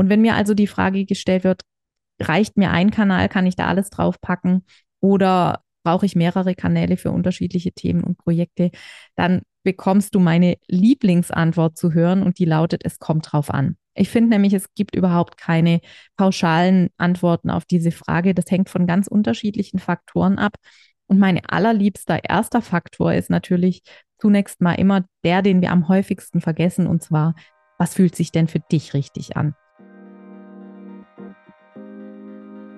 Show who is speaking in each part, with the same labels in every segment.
Speaker 1: Und wenn mir also die Frage gestellt wird, reicht mir ein Kanal, kann ich da alles draufpacken oder brauche ich mehrere Kanäle für unterschiedliche Themen und Projekte, dann bekommst du meine Lieblingsantwort zu hören und die lautet, es kommt drauf an. Ich finde nämlich, es gibt überhaupt keine pauschalen Antworten auf diese Frage. Das hängt von ganz unterschiedlichen Faktoren ab. Und mein allerliebster erster Faktor ist natürlich zunächst mal immer der, den wir am häufigsten vergessen, und zwar, was fühlt sich denn für dich richtig an?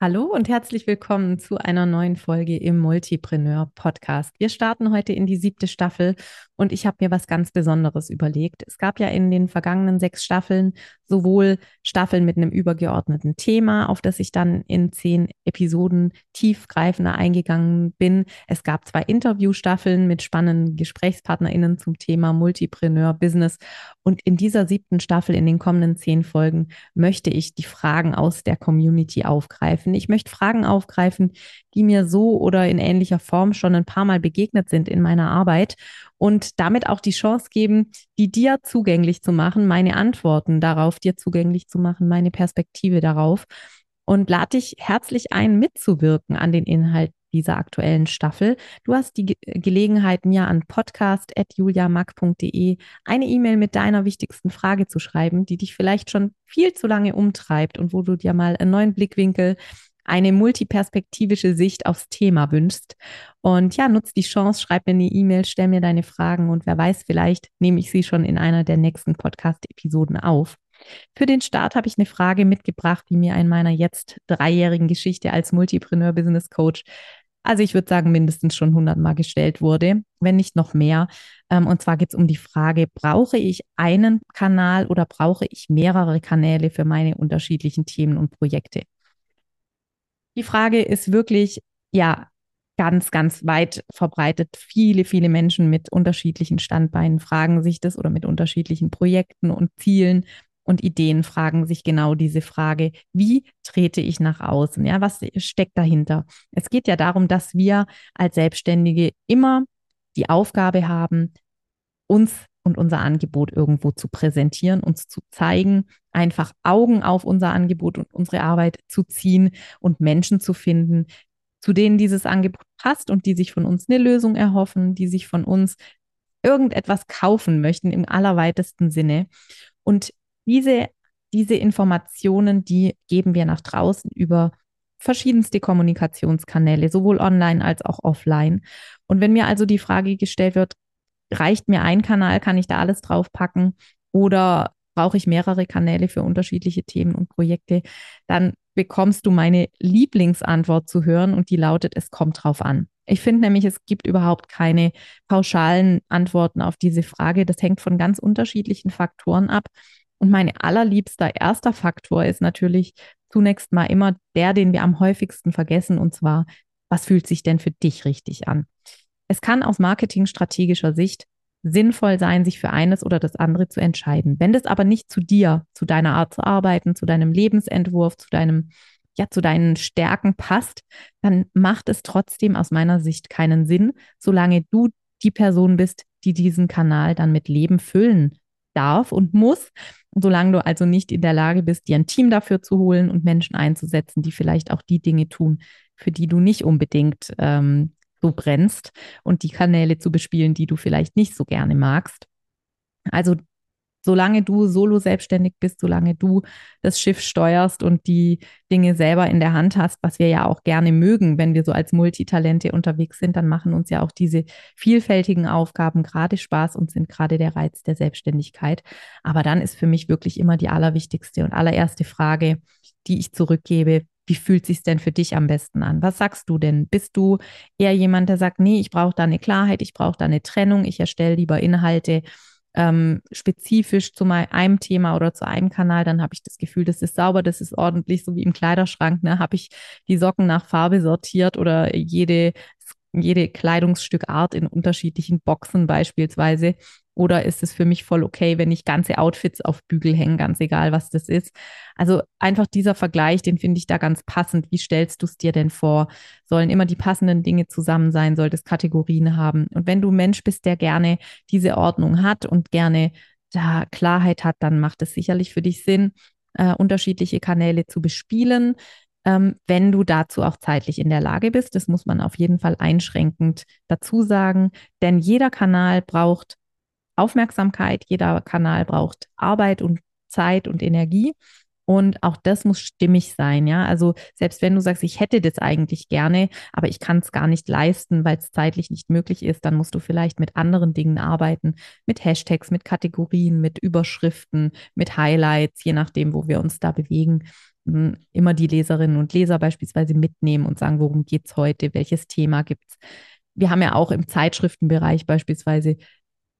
Speaker 1: Hallo und herzlich willkommen zu einer neuen Folge im Multipreneur Podcast. Wir starten heute in die siebte Staffel und ich habe mir was ganz Besonderes überlegt. Es gab ja in den vergangenen sechs Staffeln sowohl Staffeln mit einem übergeordneten Thema, auf das ich dann in zehn Episoden tiefgreifender eingegangen bin. Es gab zwei Interviewstaffeln mit spannenden GesprächspartnerInnen zum Thema Multipreneur Business. Und in dieser siebten Staffel, in den kommenden zehn Folgen, möchte ich die Fragen aus der Community aufgreifen. Ich möchte Fragen aufgreifen, die mir so oder in ähnlicher Form schon ein paar Mal begegnet sind in meiner Arbeit und damit auch die Chance geben, die dir zugänglich zu machen, meine Antworten darauf dir zugänglich zu machen, meine Perspektive darauf. Und lade dich herzlich ein, mitzuwirken an den Inhalt dieser aktuellen Staffel. Du hast die Ge Gelegenheit, mir an podcast.juliamack.de eine E-Mail mit deiner wichtigsten Frage zu schreiben, die dich vielleicht schon viel zu lange umtreibt und wo du dir mal einen neuen Blickwinkel eine multiperspektivische Sicht aufs Thema wünschst. Und ja, nutz die Chance, schreib mir eine E-Mail, stell mir deine Fragen und wer weiß, vielleicht nehme ich sie schon in einer der nächsten Podcast-Episoden auf. Für den Start habe ich eine Frage mitgebracht, die mir in meiner jetzt dreijährigen Geschichte als Multipreneur Business Coach, also ich würde sagen, mindestens schon hundertmal gestellt wurde, wenn nicht noch mehr. Ähm, und zwar geht es um die Frage, brauche ich einen Kanal oder brauche ich mehrere Kanäle für meine unterschiedlichen Themen und Projekte? Die Frage ist wirklich, ja, ganz, ganz weit verbreitet. Viele, viele Menschen mit unterschiedlichen Standbeinen fragen sich das oder mit unterschiedlichen Projekten und Zielen und Ideen fragen sich genau diese Frage, wie trete ich nach außen? Ja, was steckt dahinter? Es geht ja darum, dass wir als Selbstständige immer die Aufgabe haben, uns und unser Angebot irgendwo zu präsentieren, uns zu zeigen, einfach Augen auf unser Angebot und unsere Arbeit zu ziehen und Menschen zu finden, zu denen dieses Angebot passt und die sich von uns eine Lösung erhoffen, die sich von uns irgendetwas kaufen möchten im allerweitesten Sinne. Und diese, diese Informationen, die geben wir nach draußen über verschiedenste Kommunikationskanäle, sowohl online als auch offline. Und wenn mir also die Frage gestellt wird, reicht mir ein Kanal, kann ich da alles draufpacken oder brauche ich mehrere Kanäle für unterschiedliche Themen und Projekte, dann bekommst du meine Lieblingsantwort zu hören und die lautet, es kommt drauf an. Ich finde nämlich, es gibt überhaupt keine pauschalen Antworten auf diese Frage. Das hängt von ganz unterschiedlichen Faktoren ab. Und mein allerliebster erster Faktor ist natürlich zunächst mal immer der, den wir am häufigsten vergessen, und zwar, was fühlt sich denn für dich richtig an? Es kann aus marketingstrategischer Sicht sinnvoll sein, sich für eines oder das andere zu entscheiden. Wenn das aber nicht zu dir, zu deiner Art zu arbeiten, zu deinem Lebensentwurf, zu deinem ja, zu deinen Stärken passt, dann macht es trotzdem aus meiner Sicht keinen Sinn, solange du die Person bist, die diesen Kanal dann mit Leben füllen darf und muss. Solange du also nicht in der Lage bist, dir ein Team dafür zu holen und Menschen einzusetzen, die vielleicht auch die Dinge tun, für die du nicht unbedingt ähm, so brennst und die Kanäle zu bespielen, die du vielleicht nicht so gerne magst. Also solange du solo selbstständig bist, solange du das Schiff steuerst und die Dinge selber in der Hand hast, was wir ja auch gerne mögen, wenn wir so als Multitalente unterwegs sind, dann machen uns ja auch diese vielfältigen Aufgaben gerade Spaß und sind gerade der Reiz der Selbstständigkeit. Aber dann ist für mich wirklich immer die allerwichtigste und allererste Frage, die ich zurückgebe, wie fühlt sich denn für dich am besten an? Was sagst du denn? Bist du eher jemand, der sagt, nee, ich brauche da eine Klarheit, ich brauche da eine Trennung, ich erstelle lieber Inhalte ähm, spezifisch zu einem Thema oder zu einem Kanal, dann habe ich das Gefühl, das ist sauber, das ist ordentlich, so wie im Kleiderschrank. Ne? Habe ich die Socken nach Farbe sortiert oder jede, jede Kleidungsstückart in unterschiedlichen Boxen beispielsweise. Oder ist es für mich voll okay, wenn ich ganze Outfits auf Bügel hänge, ganz egal, was das ist? Also einfach dieser Vergleich, den finde ich da ganz passend. Wie stellst du es dir denn vor? Sollen immer die passenden Dinge zusammen sein? Sollte es Kategorien haben? Und wenn du Mensch bist, der gerne diese Ordnung hat und gerne da Klarheit hat, dann macht es sicherlich für dich Sinn, äh, unterschiedliche Kanäle zu bespielen, ähm, wenn du dazu auch zeitlich in der Lage bist. Das muss man auf jeden Fall einschränkend dazu sagen, denn jeder Kanal braucht Aufmerksamkeit, jeder Kanal braucht Arbeit und Zeit und Energie. Und auch das muss stimmig sein, ja. Also selbst wenn du sagst, ich hätte das eigentlich gerne, aber ich kann es gar nicht leisten, weil es zeitlich nicht möglich ist, dann musst du vielleicht mit anderen Dingen arbeiten, mit Hashtags, mit Kategorien, mit Überschriften, mit Highlights, je nachdem, wo wir uns da bewegen. Hm, immer die Leserinnen und Leser beispielsweise mitnehmen und sagen, worum geht es heute, welches Thema gibt es. Wir haben ja auch im Zeitschriftenbereich beispielsweise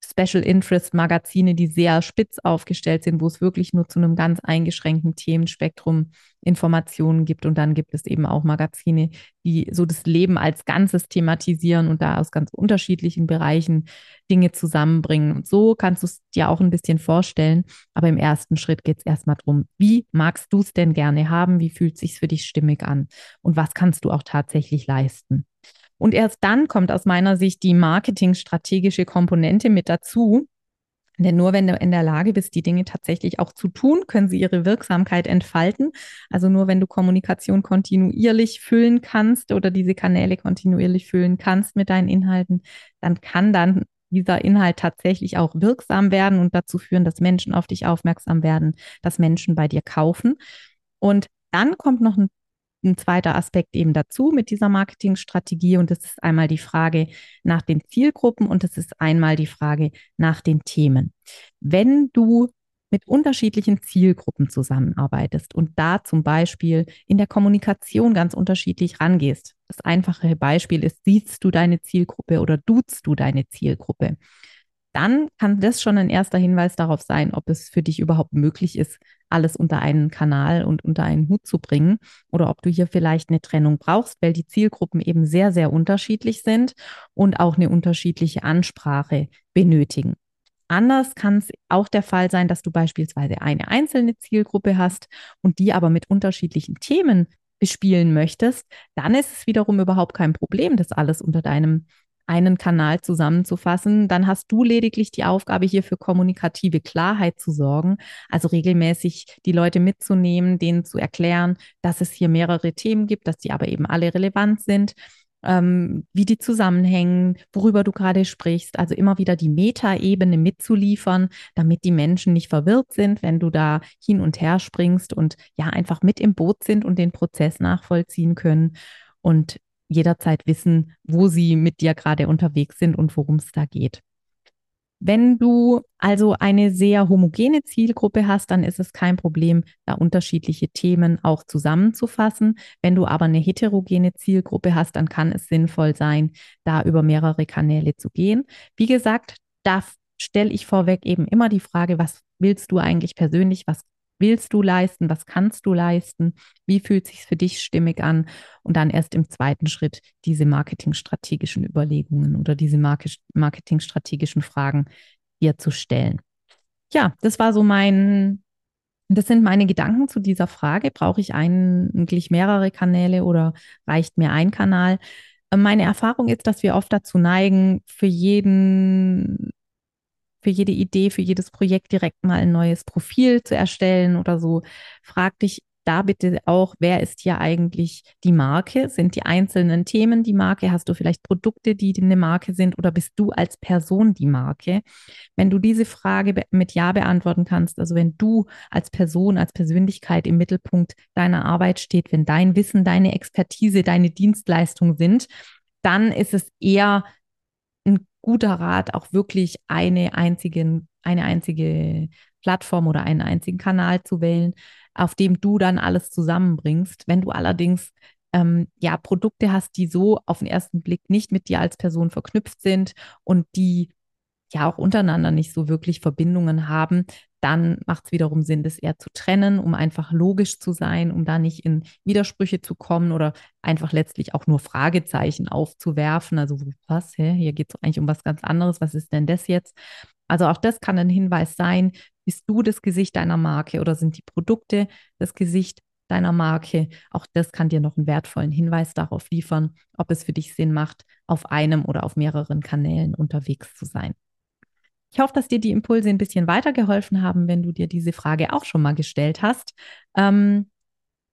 Speaker 1: Special Interest Magazine, die sehr spitz aufgestellt sind, wo es wirklich nur zu einem ganz eingeschränkten Themenspektrum Informationen gibt. Und dann gibt es eben auch Magazine, die so das Leben als Ganzes thematisieren und da aus ganz unterschiedlichen Bereichen Dinge zusammenbringen. Und so kannst du es dir auch ein bisschen vorstellen. Aber im ersten Schritt geht es erstmal darum, wie magst du es denn gerne haben? Wie fühlt es sich für dich stimmig an? Und was kannst du auch tatsächlich leisten? Und erst dann kommt aus meiner Sicht die marketingstrategische Komponente mit dazu. Denn nur wenn du in der Lage bist, die Dinge tatsächlich auch zu tun, können sie ihre Wirksamkeit entfalten. Also nur wenn du Kommunikation kontinuierlich füllen kannst oder diese Kanäle kontinuierlich füllen kannst mit deinen Inhalten, dann kann dann dieser Inhalt tatsächlich auch wirksam werden und dazu führen, dass Menschen auf dich aufmerksam werden, dass Menschen bei dir kaufen. Und dann kommt noch ein ein zweiter Aspekt eben dazu mit dieser Marketingstrategie und das ist einmal die Frage nach den Zielgruppen und das ist einmal die Frage nach den Themen. Wenn du mit unterschiedlichen Zielgruppen zusammenarbeitest und da zum Beispiel in der Kommunikation ganz unterschiedlich rangehst. Das einfache Beispiel ist, siehst du deine Zielgruppe oder duzt du deine Zielgruppe? Dann kann das schon ein erster Hinweis darauf sein, ob es für dich überhaupt möglich ist, alles unter einen Kanal und unter einen Hut zu bringen oder ob du hier vielleicht eine Trennung brauchst, weil die Zielgruppen eben sehr, sehr unterschiedlich sind und auch eine unterschiedliche Ansprache benötigen. Anders kann es auch der Fall sein, dass du beispielsweise eine einzelne Zielgruppe hast und die aber mit unterschiedlichen Themen bespielen möchtest, dann ist es wiederum überhaupt kein Problem, das alles unter deinem einen Kanal zusammenzufassen, dann hast du lediglich die Aufgabe, hier für kommunikative Klarheit zu sorgen, also regelmäßig die Leute mitzunehmen, denen zu erklären, dass es hier mehrere Themen gibt, dass die aber eben alle relevant sind. Ähm, wie die zusammenhängen, worüber du gerade sprichst. Also immer wieder die Metaebene mitzuliefern, damit die Menschen nicht verwirrt sind, wenn du da hin und her springst und ja einfach mit im Boot sind und den Prozess nachvollziehen können. Und jederzeit wissen, wo sie mit dir gerade unterwegs sind und worum es da geht. Wenn du also eine sehr homogene Zielgruppe hast, dann ist es kein Problem, da unterschiedliche Themen auch zusammenzufassen. Wenn du aber eine heterogene Zielgruppe hast, dann kann es sinnvoll sein, da über mehrere Kanäle zu gehen. Wie gesagt, da stelle ich vorweg eben immer die Frage, was willst du eigentlich persönlich, was willst du leisten, was kannst du leisten, wie fühlt sich für dich stimmig an und dann erst im zweiten Schritt diese marketingstrategischen Überlegungen oder diese marketingstrategischen Fragen dir zu stellen. Ja, das war so mein, das sind meine Gedanken zu dieser Frage. Brauche ich eigentlich mehrere Kanäle oder reicht mir ein Kanal? Meine Erfahrung ist, dass wir oft dazu neigen, für jeden für jede Idee, für jedes Projekt direkt mal ein neues Profil zu erstellen oder so. Frag dich da bitte auch, wer ist hier eigentlich die Marke? Sind die einzelnen Themen die Marke? Hast du vielleicht Produkte, die eine Marke sind oder bist du als Person die Marke? Wenn du diese Frage mit Ja beantworten kannst, also wenn du als Person, als Persönlichkeit im Mittelpunkt deiner Arbeit steht, wenn dein Wissen, deine Expertise, deine Dienstleistung sind, dann ist es eher guter Rat, auch wirklich eine einzige, eine einzige Plattform oder einen einzigen Kanal zu wählen, auf dem du dann alles zusammenbringst. Wenn du allerdings ähm, ja Produkte hast, die so auf den ersten Blick nicht mit dir als Person verknüpft sind und die ja auch untereinander nicht so wirklich Verbindungen haben, dann macht es wiederum Sinn, das eher zu trennen, um einfach logisch zu sein, um da nicht in Widersprüche zu kommen oder einfach letztlich auch nur Fragezeichen aufzuwerfen. Also was, hä? hier geht es eigentlich um was ganz anderes, was ist denn das jetzt? Also auch das kann ein Hinweis sein, bist du das Gesicht deiner Marke oder sind die Produkte das Gesicht deiner Marke? Auch das kann dir noch einen wertvollen Hinweis darauf liefern, ob es für dich Sinn macht, auf einem oder auf mehreren Kanälen unterwegs zu sein. Ich hoffe, dass dir die Impulse ein bisschen weitergeholfen haben, wenn du dir diese Frage auch schon mal gestellt hast. Ähm,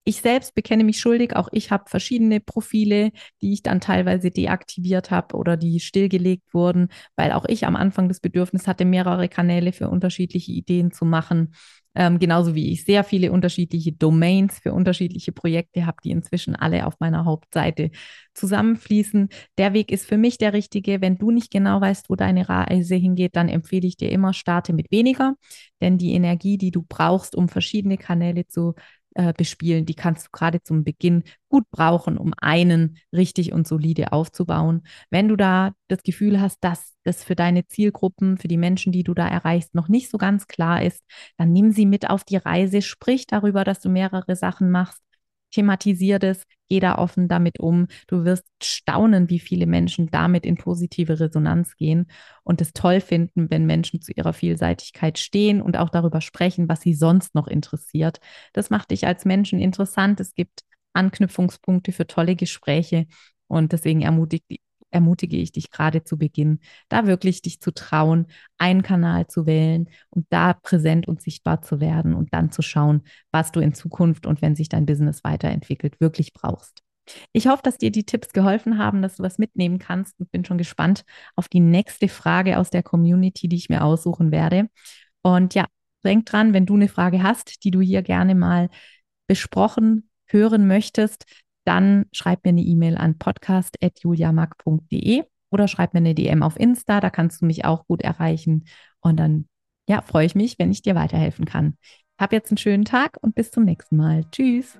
Speaker 1: ich selbst bekenne mich schuldig, auch ich habe verschiedene Profile, die ich dann teilweise deaktiviert habe oder die stillgelegt wurden, weil auch ich am Anfang das Bedürfnis hatte, mehrere Kanäle für unterschiedliche Ideen zu machen. Ähm, genauso wie ich sehr viele unterschiedliche Domains für unterschiedliche Projekte habe, die inzwischen alle auf meiner Hauptseite zusammenfließen. Der Weg ist für mich der richtige. Wenn du nicht genau weißt, wo deine Reise hingeht, dann empfehle ich dir immer, starte mit weniger, denn die Energie, die du brauchst, um verschiedene Kanäle zu äh, bespielen, die kannst du gerade zum Beginn gut brauchen, um einen richtig und solide aufzubauen. Wenn du da das Gefühl hast, dass das für deine Zielgruppen, für die Menschen, die du da erreichst, noch nicht so ganz klar ist, dann nimm sie mit auf die Reise, sprich darüber, dass du mehrere Sachen machst, thematisier das, geh da offen damit um. Du wirst staunen, wie viele Menschen damit in positive Resonanz gehen und es toll finden, wenn Menschen zu ihrer Vielseitigkeit stehen und auch darüber sprechen, was sie sonst noch interessiert. Das macht dich als Menschen interessant. Es gibt Anknüpfungspunkte für tolle Gespräche und deswegen ermutigt, ermutige ich dich gerade zu Beginn, da wirklich dich zu trauen, einen Kanal zu wählen und da präsent und sichtbar zu werden und dann zu schauen, was du in Zukunft und wenn sich dein Business weiterentwickelt, wirklich brauchst. Ich hoffe, dass dir die Tipps geholfen haben, dass du was mitnehmen kannst und bin schon gespannt auf die nächste Frage aus der Community, die ich mir aussuchen werde. Und ja, denk dran, wenn du eine Frage hast, die du hier gerne mal besprochen hören möchtest, dann schreib mir eine E-Mail an podcast.juliamark.de oder schreib mir eine DM auf Insta, da kannst du mich auch gut erreichen. Und dann ja, freue ich mich, wenn ich dir weiterhelfen kann. Hab jetzt einen schönen Tag und bis zum nächsten Mal. Tschüss.